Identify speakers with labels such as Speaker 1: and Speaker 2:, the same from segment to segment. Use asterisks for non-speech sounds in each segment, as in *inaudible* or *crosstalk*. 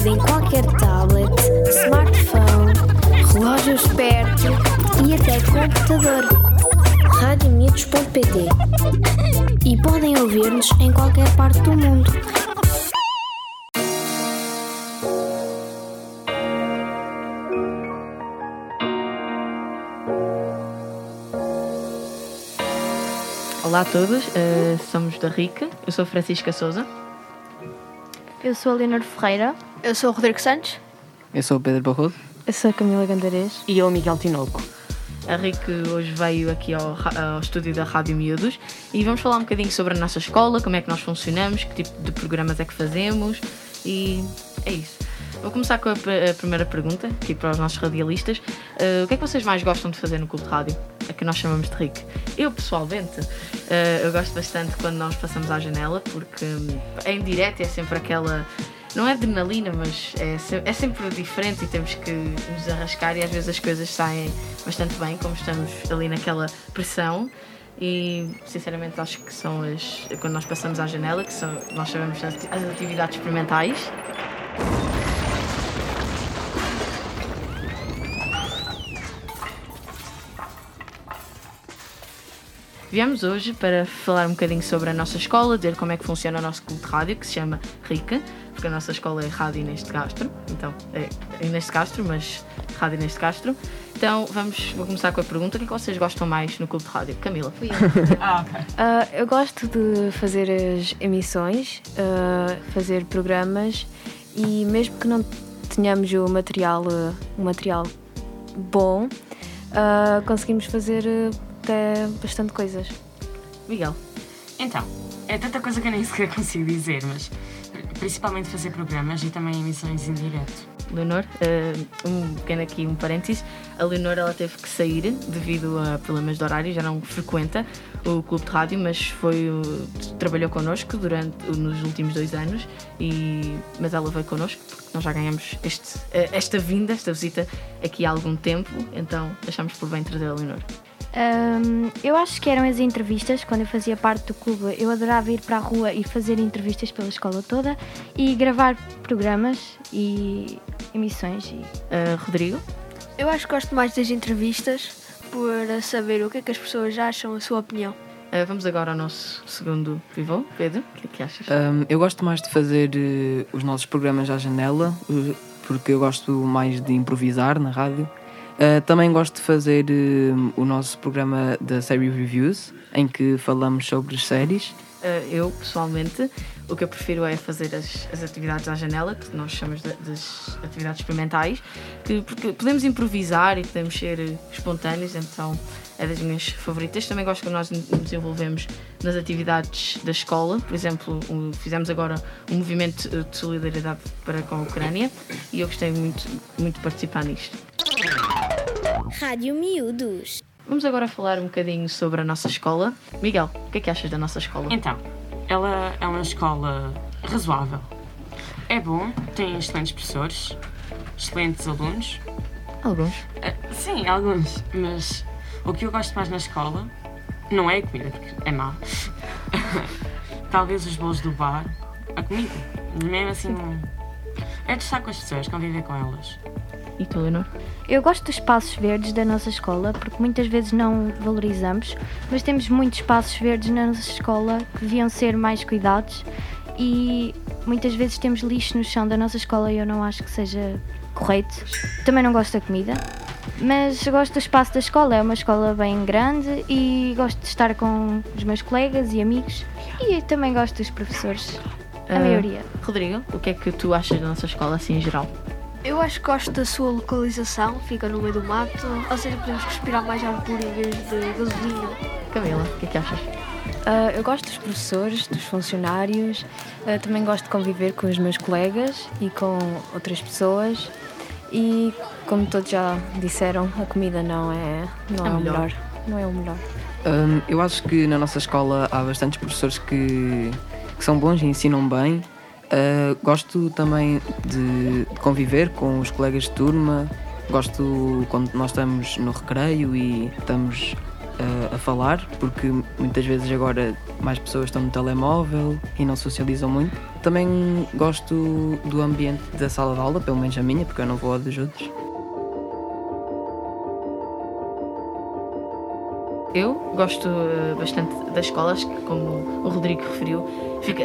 Speaker 1: ouvido em qualquer tablet, smartphone, relógio esperto e até computador. Radiomiúdos.pt E podem ouvir-nos em qualquer parte do mundo.
Speaker 2: Olá a todos, eh, somos da RIC, eu sou Francisca Souza.
Speaker 3: Eu sou a Leonor Ferreira.
Speaker 4: Eu sou o Rodrigo Santos.
Speaker 5: Eu sou o Pedro Barroso.
Speaker 3: Eu sou a Camila Gandarês.
Speaker 6: E eu, Miguel Tinoco.
Speaker 2: A RIC hoje veio aqui ao, ao estúdio da Rádio Miúdos e vamos falar um bocadinho sobre a nossa escola, como é que nós funcionamos, que tipo de programas é que fazemos e é isso. Vou começar com a, pr- a primeira pergunta, aqui para os nossos radialistas. Eh, o que é que vocês mais gostam de fazer no Clube de Rádio? A que nós chamamos de RIC. Eu, pessoalmente, eh, eu gosto bastante quando nós passamos à janela, porque hum, em direto é sempre aquela. Não é adrenalina, mas é, é sempre diferente e temos que nos arrascar e às vezes as coisas saem bastante bem, como estamos ali naquela pressão. E sinceramente acho que são as. quando nós passamos à janela, que são, nós chamamos as atividades experimentais. Viemos hoje para falar um bocadinho sobre a nossa escola, dizer como é que funciona o nosso clube de rádio, que se chama RICA, porque a nossa escola é Rádio Inês de Castro, então é Inês de Castro, mas Rádio Inês de Castro. Então vamos, vou começar com a pergunta: o que é que vocês gostam mais no clube de rádio? Camila. *laughs*
Speaker 6: Ah, ok.
Speaker 3: Ah, eu gosto de fazer as emissões, ah, fazer programas e mesmo que não tenhamos o material, um material bom, ah, conseguimos fazer até bastante coisas.
Speaker 2: Miguel.
Speaker 6: Então, é tanta coisa que eu nem sequer consigo dizer, mas principalmente fazer programas e também emissões em direto.
Speaker 2: Leonor, eh, um pequeno aqui um parênteses, a Leonor ela teve que sair devido a problemas de horário, já não frequenta o clube de rádio, mas foi trabalhou connosco durante nos últimos dois anos e mas ela veio connosco porque nós já ganhamos este, eh, esta vinda, esta visita aqui há algum tempo, então achamos por bem trazer a Leonor.
Speaker 3: Ahm, eu acho que eram as entrevistas, quando eu fazia parte do clube, eu adorava ir para a rua e fazer entrevistas pela escola toda e gravar programas e emissões. E...
Speaker 2: Eh, Rodrigo,
Speaker 4: Eu acho que gosto mais das entrevistas por saber o que é que as pessoas acham, a sua opinião.
Speaker 2: eh, vamos agora ao nosso segundo pivô, Pedro, o que é que achas?
Speaker 5: Hum, eu gosto mais de fazer eh, os nossos programas à janela, eh, porque eu gosto mais de improvisar na rádio. Eh, também gosto de fazer eh, o nosso programa da série Reviews, em que falamos sobre séries.
Speaker 2: Uh, eu, pessoalmente, o que eu prefiro é fazer as, as atividades à janela, que nós chamamos de- das atividades experimentais, que, porque podemos improvisar e podemos ser espontâneos, então é das minhas favoritas. Também gosto que nós nos desenvolvemos nas atividades da escola, por exemplo, um- fizemos agora um movimento de solidariedade para com a Ucrânia e eu gostei muito, muito de participar nisto.
Speaker 1: Rádio Miúdos.
Speaker 2: Vamos agora falar um bocadinho sobre a nossa escola. Miguel, o que é que achas da nossa escola?
Speaker 6: Então, ela é uma escola razoável. É bom, tem excelentes professores, excelentes alunos.
Speaker 2: Alguns.
Speaker 6: Ah, sim, alguns, mas o que eu gosto mais na escola não é a comida, porque é má. *laughs* Talvez os bolos do bar, a comida. Mesmo assim, não. É de estar com as pessoas, conviver com elas.
Speaker 2: E tu, Leonor?
Speaker 3: Eu gosto dos espaços verdes da nossa escola porque muitas vezes não valorizamos, mas temos muitos espaços verdes na nossa escola que deviam ser mais cuidados e muitas vezes temos lixo no chão da nossa escola e eu não acho que seja correto. Também não gosto da comida, mas gosto do espaço da escola. É uma escola bem grande e gosto de estar com os meus colegas e amigos e também gosto dos professores, a
Speaker 2: Ah,
Speaker 3: maioria.
Speaker 2: Rodrigo, o que é que tu achas da nossa escola assim em geral?
Speaker 4: Eu acho que gosto da sua localização, fica no meio do mato, ou seja, podemos respirar mais ar puro em vez de gasolina.
Speaker 2: Camila, o que é que achas?
Speaker 7: Ah, eu gosto dos professores, dos funcionários, ah, também gosto de conviver com os meus colegas e com outras pessoas. E como todos já disseram, a comida não é, não
Speaker 2: É
Speaker 7: é, o
Speaker 2: melhor.
Speaker 7: melhor. Não é o melhor.
Speaker 5: Hum, eu acho que na nossa escola há bastantes professores que, que são bons e ensinam bem. Uh, gosto também de, conviver com os colegas de turma. Gosto quando nós estamos no recreio e estamos a, a falar, porque muitas vezes agora mais pessoas estão no telemóvel e não socializam muito. Também gosto do ambiente da sala de aula, pelo menos a minha, porque eu não vou a dos outros.
Speaker 2: Eu gosto uh, bastante das escolas, como o Rodrigo referiu,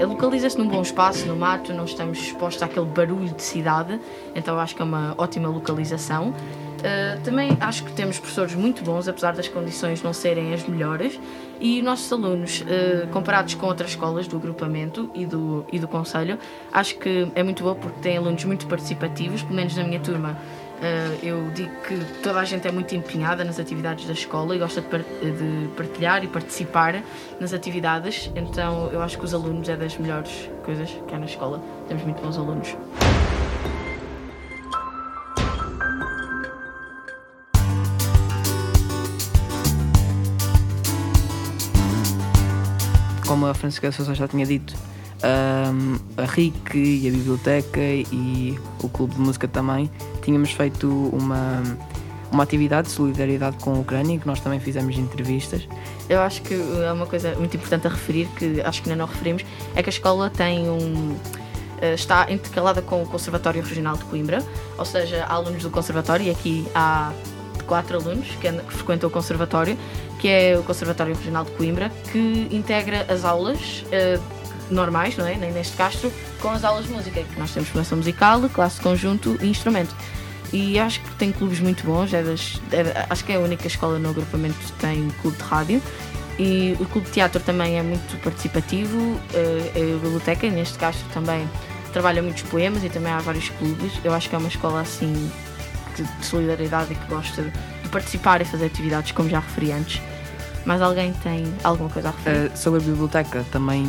Speaker 2: localiza-se num bom espaço, no mato, não estamos expostos àquele barulho de cidade, então acho que é uma ótima localização. Uh, também acho que temos professores muito bons, apesar das condições não serem as melhores, e nossos alunos, uh, comparados com outras escolas do agrupamento e do, e do Conselho, acho que é muito bom porque tem alunos muito participativos, pelo menos na minha turma. Uh, eu digo que toda a gente é muito empenhada nas atividades da escola e gosta de, par- de partilhar e participar nas atividades, então eu acho que os alunos é das melhores coisas que há na escola. Temos muito bons alunos.
Speaker 5: Como a Francisca Sousa já tinha dito, ahm, a RIC e a biblioteca e o Clube de Música também, tínhamos feito uma, uma atividade de solidariedade com a Ucrânia, que nós também fizemos entrevistas.
Speaker 2: Eu acho que é uma coisa muito importante a referir, que acho que ainda não referimos, é que a escola tem um. eh, está intercalada com o Conservatório Regional de Coimbra, ou seja, há alunos do Conservatório, e aqui há quatro alunos que, frequentam o Conservatório, que é o Conservatório Regional de Coimbra, que integra as aulas eh, normais, não é? Nem neste Castro, com as aulas de música, que nós temos formação musical, classe conjunto e instrumento. E acho que tem clubes muito bons, é das- é- acho que é a única escola no agrupamento que tem clube de rádio. E o clube de teatro também é muito participativo, eh, a biblioteca, neste caso também trabalha muitos poemas e também há vários clubes. Eu acho que é uma escola assim de, de solidariedade e que gosta de participar e fazer atividades, como já referi antes. Mas alguém tem alguma coisa a referir?
Speaker 5: Ah, sobre a biblioteca, também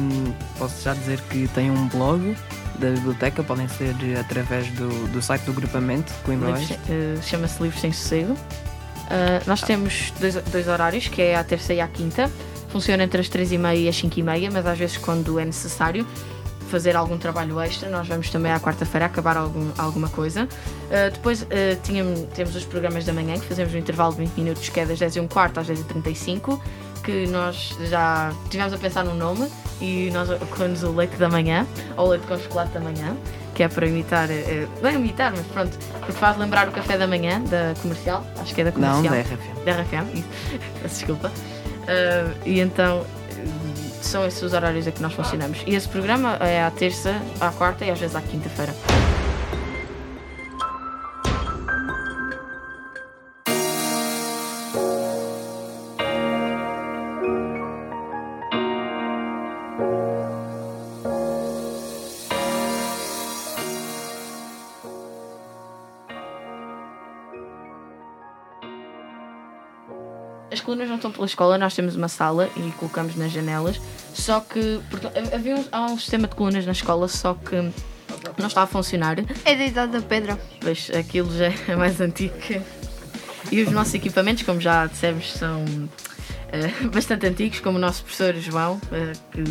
Speaker 5: posso já dizer que tem um blog da biblioteca, podem ser através do, do site do agrupamento Coimbra
Speaker 2: Livros eh, Chama-se Livros Sem Sossego. Uh, nós temos dois, dois horários, que é à terça e à quinta. Funciona entre as três e meia e as cinco e meia, mas às vezes quando é necessário fazer algum trabalho extra, nós vamos também à quarta-feira acabar algum, alguma coisa. Uh, depois uh, tínhamos, temos os programas da manhã, que fazemos um intervalo de 20 minutos, que é das 10 e um quarto às 10 e 35 que nós já tivemos a pensar num nome e nós ocorremos o leite da manhã, ou o leite com chocolate da manhã, que é para imitar, eh, não é imitar, mas pronto, porque faz lembrar o café da manhã da comercial, acho que é da
Speaker 5: Não,
Speaker 2: comercial.
Speaker 5: da RFM.
Speaker 2: Da RFM, isso. *laughs* Desculpa. Ah, e então eh, são esses os horários a que nós funcionamos. E esse programa é à terça, à quarta e às vezes à quinta-feira. Colunas não estão pela escola, nós temos uma sala e colocamos nas janelas. Só que porque havia um, há um sistema de colunas na escola, só que não está a funcionar.
Speaker 4: É da idade da pedra.
Speaker 2: Pois aquilo já é mais antigo. E os nossos equipamentos, como já dissemos, são eh, *laughs* bastante antigos, como o nosso professor João, eh, que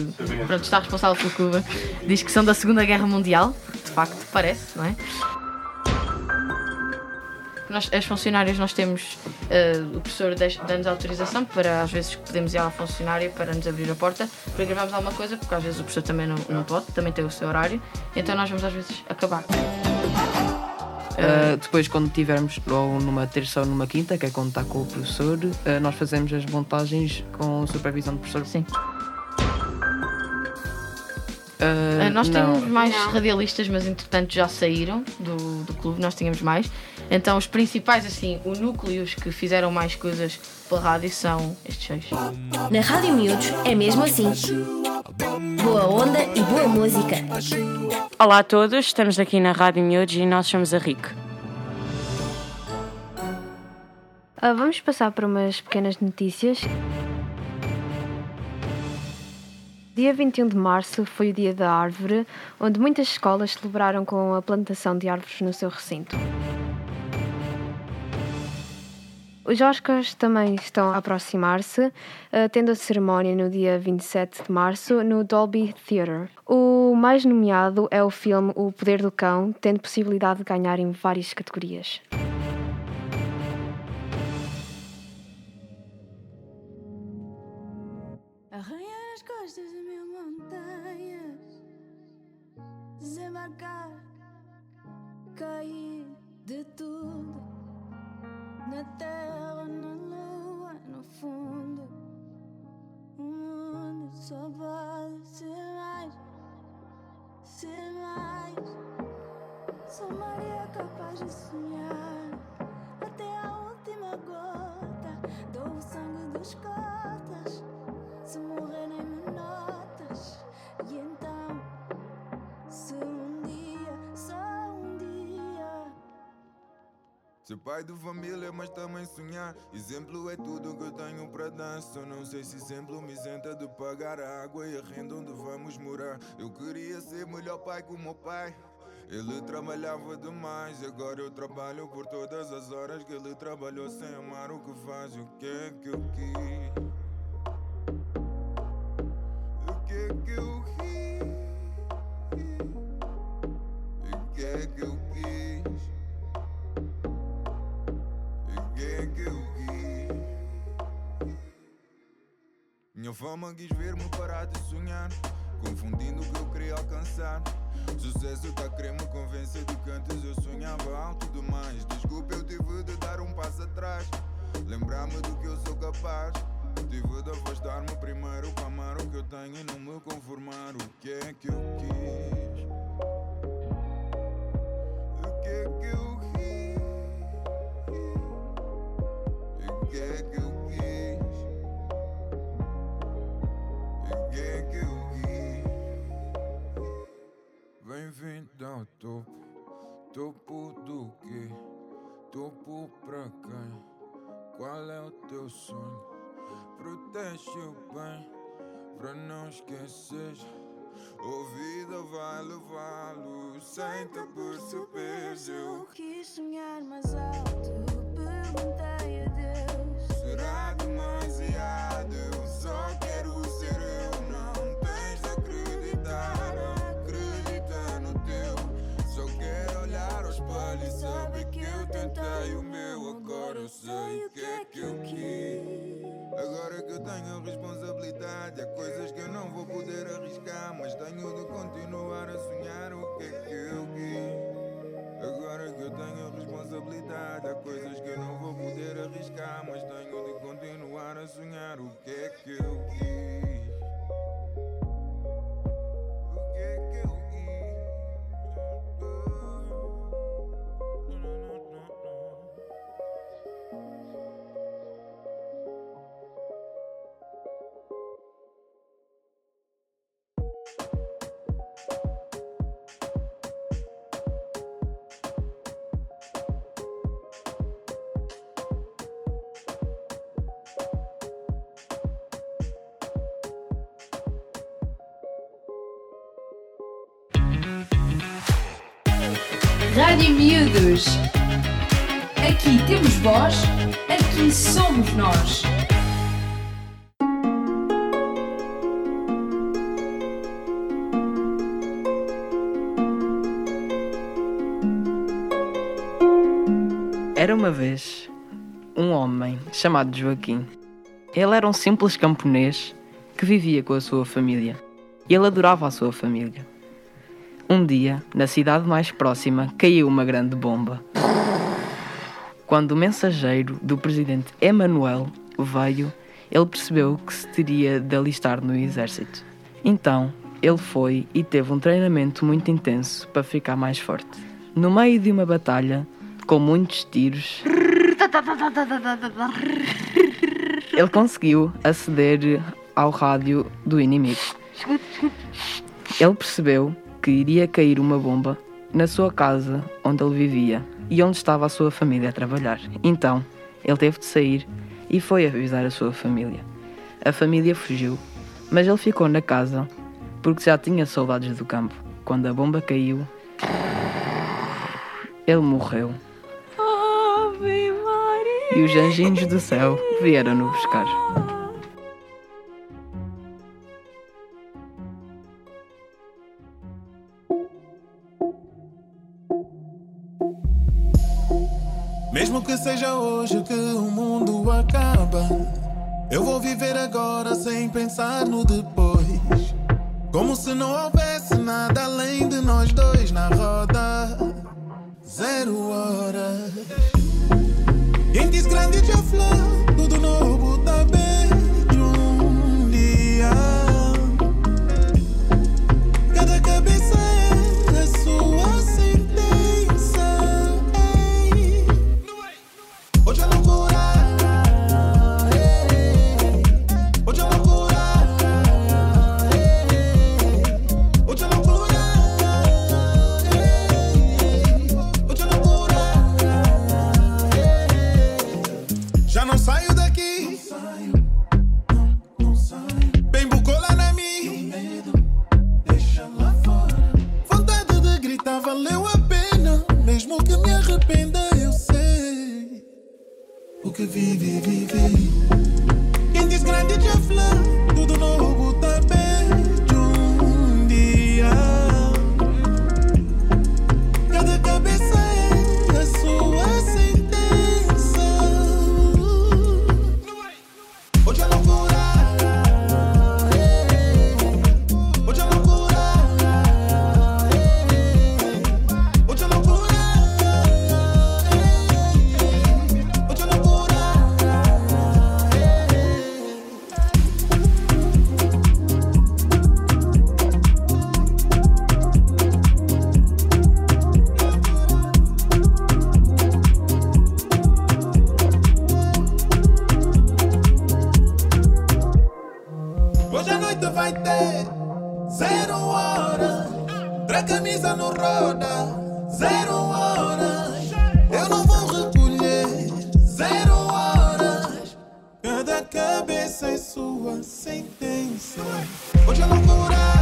Speaker 2: pronto, está responsável pelo Cuba, diz que são da Segunda Guerra Mundial. De facto, parece, não é? Nós, as funcionárias, nós temos eh, o professor dá- dá-nos autorização para às vezes podemos ir à funcionária para nos abrir a porta para gravarmos alguma coisa, porque às vezes o professor também não, não pode, também tem o seu horário, então nós vamos às vezes acabar.
Speaker 5: Uh, depois, quando tivermos ou numa terça ou numa quinta, que é quando está com o professor, uh, nós fazemos as montagens com supervisão do professor.
Speaker 2: Sim.
Speaker 5: Uh,
Speaker 2: Uh, nós
Speaker 5: não.
Speaker 2: tínhamos mais
Speaker 4: Não.
Speaker 2: radialistas, mas entretanto já saíram do, do clube, nós tínhamos mais. Então os principais, assim, o núcleo, os que fizeram mais coisas pela rádio são estes seis.
Speaker 8: Na Rádio Miúdos é mesmo assim. Boa onda e boa música.
Speaker 6: Olá a todos, estamos aqui na Rádio Miúdos e nós somos a RIC.
Speaker 3: Ah, vamos passar para umas pequenas notícias. Dia 21 de março foi o Dia da Árvore, onde muitas escolas celebraram com a plantação de árvores no seu recinto. Os Oscars também estão a aproximar-se, ah, tendo a cerimónia no dia 27 de março no Dolby Theatre. O mais nomeado é o filme O Poder do Cão, tendo possibilidade de ganhar em várias categorias.
Speaker 9: Ser pai de família, mas também sonhar. Exemplo é tudo que eu tenho para dar. Só não sei se exemplo me isenta de pagar a água e a renda onde vamos morar. Eu queria ser melhor pai que o meu pai. Ele trabalhava demais, agora eu trabalho por todas as horas que ele trabalhou sem amar o que faz. O que é que eu quis? Fama quis ver-me parar de sonhar, confundindo o que eu queria alcançar. Sucesso tá querer me convencer de que antes eu sonhava alto demais. Desculpa, eu tive de dar um passo atrás. Lembrar-me do que eu sou capaz. Tive de afastar-me primeiro para amar o que eu tenho e não me conformar. O que é que eu quis? O que é que eu Bem-vindo ao topo. Topo do quê? Topo pra quem? Qual é o teu sonho? Protege o bem, pra não esquecer. A vida vai levá-lo sem te perceber. Eu
Speaker 10: Quis sonhar mais alto, perguntei a Deus.
Speaker 9: Será demasiado? Tentei o meu. Agora eu sei o que é que eu quis. Agora que eu tenho responsabilidade, há coisas que eu não vou poder arriscar. Mas tenho de continuar a sonhar o que é que eu quis. Agora que eu tenho responsabilidade, há coisas que eu não vou poder arriscar. Mas tenho de continuar a sonhar o que é que eu quis.
Speaker 11: Rádio Miúdos. Aqui temos voz, aqui somos nós.
Speaker 5: Era uma vez um homem chamado Joaquim. Ele era um simples camponês que vivia com a sua família. Ele adorava a sua família. Um dia, na cidade mais próxima, caiu uma grande bomba. Quando o mensageiro do presidente Emanuel veio, ele percebeu que se teria de alistar no exército. Então, ele foi e teve um treinamento muito intenso para ficar mais forte. No meio de uma batalha, com muitos tiros, ele conseguiu aceder ao rádio do inimigo. Ele percebeu que iria cair uma bomba na sua casa onde ele vivia e onde estava a sua família a trabalhar. Então, ele teve de sair e foi avisar a sua família. A família fugiu, mas ele ficou na casa porque já tinha saudades do campo. Quando a bomba caiu, ele morreu. E os anjinhos do céu vieram-no buscar.
Speaker 12: Seja hoje que o mundo acaba, Eu vou viver agora sem pensar no depois. Como se não houvesse nada além de nós dois na roda. Zero horas. Quem diz grande já flor, tudo novo O que vivi, vivi. Quem diz grande já flá. Tudo novo Pra camisa não roda, zero horas. Eu não vou recolher, zero horas. Cada cabeça é sua sentença. Hoje é loucura. ei.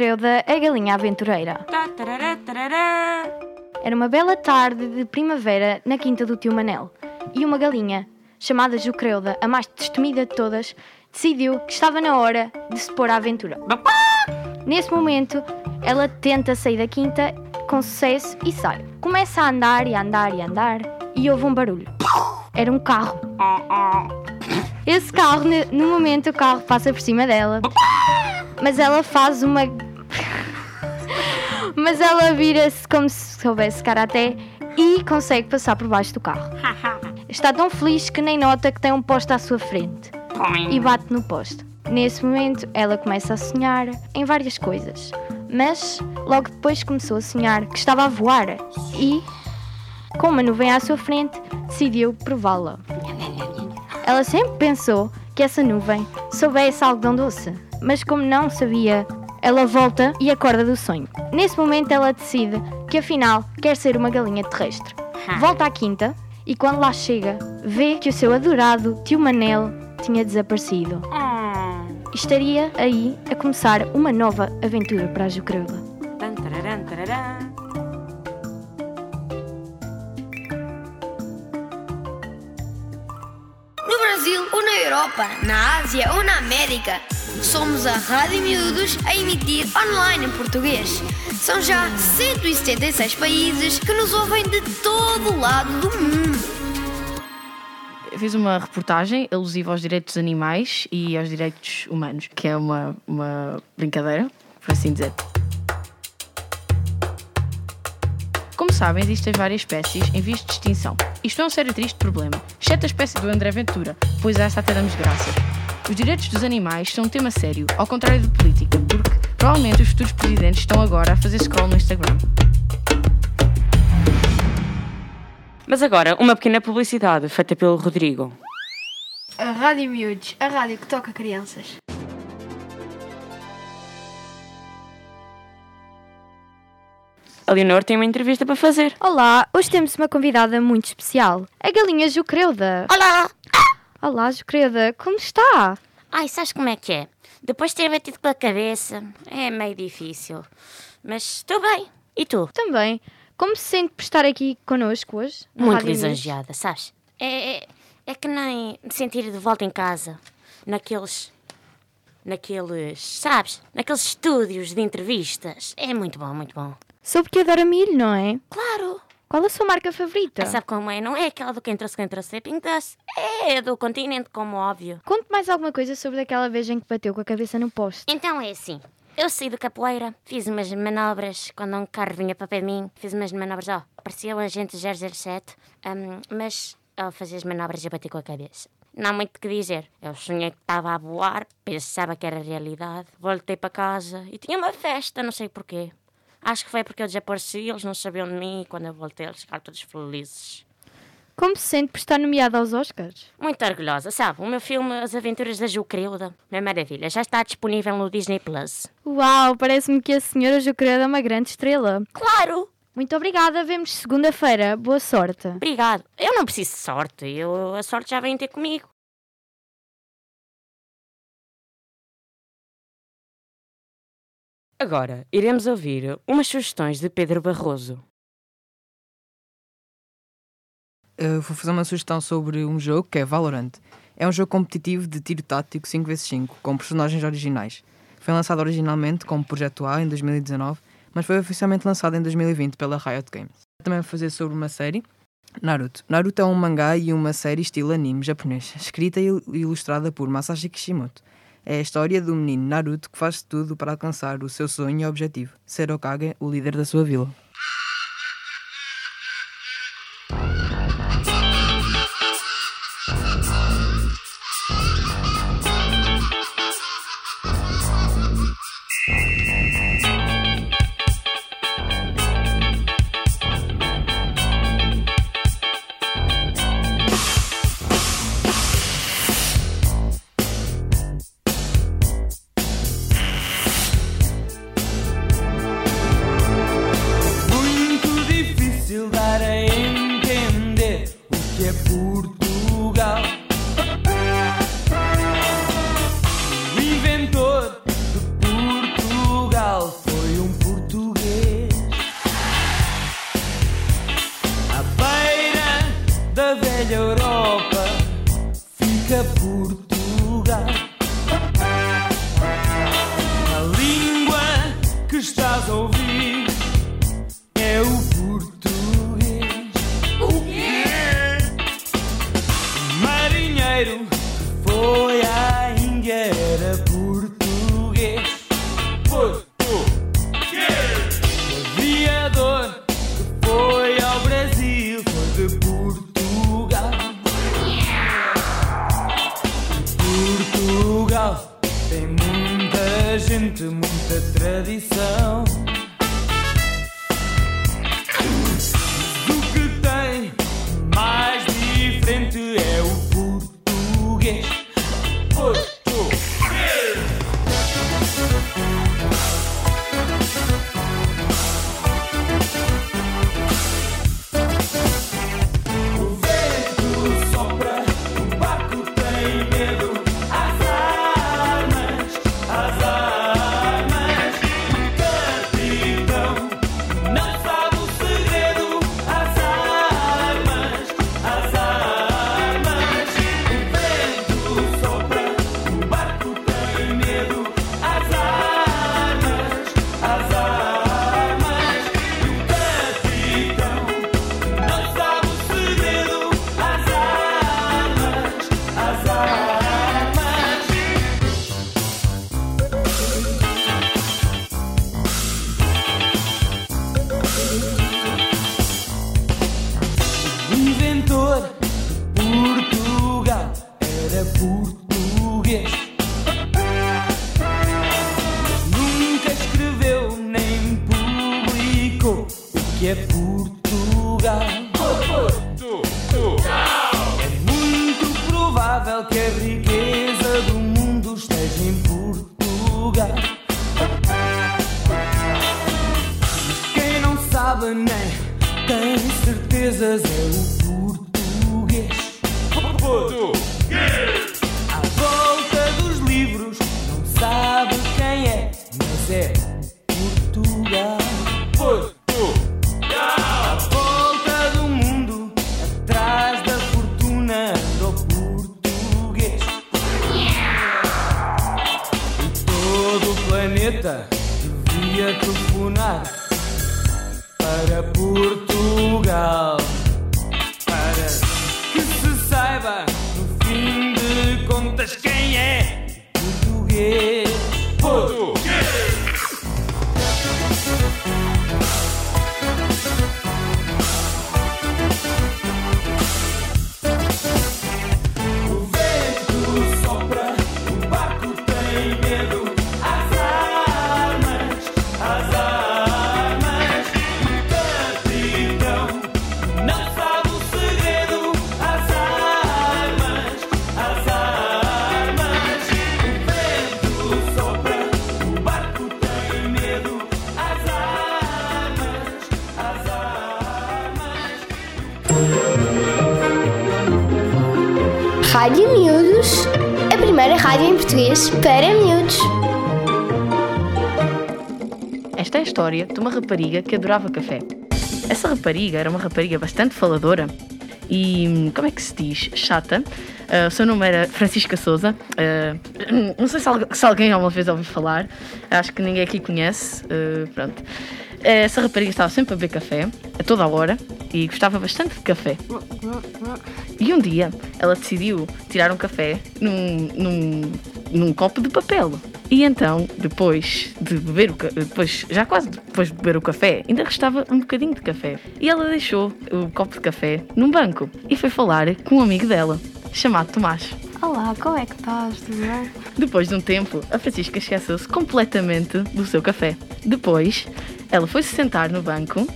Speaker 3: Jucreuda, a galinha aventureira. Era uma bela tarde de primavera na quinta do tio Manel. E uma galinha, chamada Jucreuda, a mais destemida de todas, decidiu que estava na hora de se pôr à aventura. Nesse momento, ela tenta sair da quinta com sucesso e sai. Começa a andar e a andar e a andar e ouve um barulho. Era um carro. Esse carro, no momento, o carro passa por cima dela. Mas ela faz uma. *laughs* Mas ela vira-se como se soubesse karaté e consegue passar por baixo do carro. *laughs* Está tão feliz que nem nota que tem um poste à sua frente e bate no poste. Nesse momento, ela começa a sonhar em várias coisas, mas logo depois começou a sonhar que estava a voar e, com uma nuvem à sua frente, decidiu prová-la. Ela sempre pensou que essa nuvem soubesse algodão doce, mas como não sabia, ela volta e acorda do sonho. Nesse momento, ela decide que afinal quer ser uma galinha terrestre. Volta à quinta e, quando lá chega, vê que o seu adorado tio Manel tinha desaparecido. Estaria aí a começar uma nova aventura para a Jucreuda.
Speaker 13: Brasil ou na Europa, na Ásia ou na América, somos a Rádio Miúdos a emitir online em português. São já 176 países que nos ouvem de todo lado do mundo.
Speaker 2: Eu fiz uma reportagem alusiva aos direitos animais e aos direitos humanos, que é uma, uma brincadeira, por assim dizer. Sabem, existem várias espécies em vias de extinção. Isto é um sério e triste problema, exceto a espécie do André Ventura, pois a essa até damos graças. Os direitos dos animais são um tema sério, ao contrário de política, porque provavelmente os futuros presidentes estão agora a fazer scroll no Instagram.
Speaker 6: Mas agora, uma pequena publicidade feita pelo Rodrigo.
Speaker 4: A Rádio Miúdos, a rádio que toca crianças.
Speaker 6: A Leonor tem uma entrevista para fazer.
Speaker 3: Olá, hoje temos uma convidada muito especial, a galinha Jucreuda.
Speaker 14: Olá!
Speaker 3: Olá, Jucreuda, como está?
Speaker 14: Ai, sabes como é que é? Depois de ter batido com a cabeça, é meio difícil. Mas estou bem. E tu?
Speaker 3: Também. Como se sente por estar aqui connosco hoje?
Speaker 14: Muito lisonjeada, sabes? É, é, é que nem me sentir de volta em casa. Naqueles. Naqueles. Sabes? Naqueles estúdios de entrevistas. É muito bom, muito bom.
Speaker 3: Soube que adora milho, não é?
Speaker 14: Claro!
Speaker 3: Qual a sua marca favorita?
Speaker 14: Ah, sabe como é? Não é aquela do quem trouxe quem trouxe Pink Dust. É do continente, como óbvio.
Speaker 3: Conte mais alguma coisa sobre aquela vez em que bateu com a cabeça no poste.
Speaker 14: Então é assim. Eu saí de capoeira, fiz umas manobras quando um carro vinha para pé de mim. Fiz umas manobras, ó, parecia o agente 007, hum, mas ao fazer as manobras eu bati com a cabeça. Não há muito o que dizer. Eu sonhei que estava a voar, pensava que era realidade. Voltei para casa e tinha uma festa, não sei porquê. Acho que foi porque eu desapareci, eles não sabiam de mim e quando eu voltei eles ficaram todos felizes.
Speaker 3: Como se sente por estar nomeada aos Oscars?
Speaker 14: Muito orgulhosa, sabe? O meu filme As Aventuras da Jucreuda, uma maravilha, já está disponível no Disney Plus.
Speaker 3: Uau, parece-me que a senhora Jucreuda é uma grande estrela.
Speaker 14: Claro!
Speaker 3: Muito obrigada, vemos segunda-feira. Boa sorte.
Speaker 14: Obrigado. Eu não preciso de sorte, eu, a sorte já vem ter comigo.
Speaker 6: Agora, iremos ouvir umas sugestões de Pedro Barroso.
Speaker 15: Eu vou fazer uma sugestão sobre um jogo que é Valorant. É um jogo competitivo de tiro tático 5x5, com personagens originais. Foi lançado originalmente como Projeto A em 2019, mas foi oficialmente lançado em 2020 pela Riot Games. Também vou fazer sobre uma série, Naruto. Naruto é um mangá e uma série estilo anime japonês, escrita e ilustrada por Masashi Kishimoto. É a história do menino Naruto que faz tudo para alcançar o seu sonho e objetivo, ser Hokage, o líder da sua vila.
Speaker 13: Rádio Miúdos, a primeira rádio em português para miúdos.
Speaker 2: Esta é a história de uma rapariga que adorava café. Essa rapariga era uma rapariga bastante faladora e, hum, como é que se diz? Chata. Ah, o seu nome era Francisca Souza. Ah, não sei se, se alguém alguma vez ouviu falar. Acho que ninguém aqui conhece. Ah, pronto. Essa rapariga estava sempre a beber café, a toda a hora, e gostava bastante de café. E um dia ela decidiu tirar um café num, num, num copo de papel. E então, depois de beber o depois, já quase depois de beber o café, ainda restava um bocadinho de café. E ela deixou o copo de café num banco e foi falar com um amigo dela, chamado Tomás.
Speaker 4: Olá, como é que estás? Tudo bem?
Speaker 2: Depois de um tempo, a Francisca esqueceu-se completamente do seu café. Depois, ela foi se sentar no banco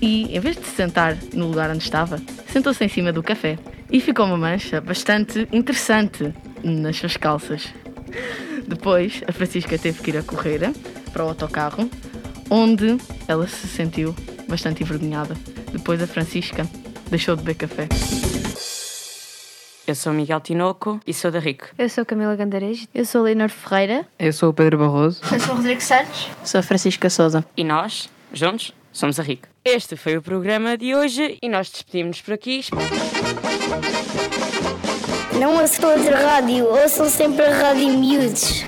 Speaker 2: e, em vez de se sentar no lugar onde estava, sentou-se em cima do café. E ficou uma mancha bastante interessante nas suas calças. Depois, a Francisca teve que ir a correr para o autocarro, onde ela se sentiu bastante envergonhada. Depois, a Francisca deixou de beber café.
Speaker 6: Eu sou Miguel Tinoco e sou da RIC.
Speaker 3: Eu sou Camila Gandarejo. Eu sou Leonor Ferreira.
Speaker 5: Eu sou o Pedro Barroso.
Speaker 13: Eu sou o Rodrigo Santos.
Speaker 2: Sou a Francisca Souza.
Speaker 6: E nós, juntos, somos a RIC. Este foi o programa de hoje e nós despedimos-nos por aqui.
Speaker 13: Não ouçam outra rádio, ouçam sempre a Rádio Miúdos.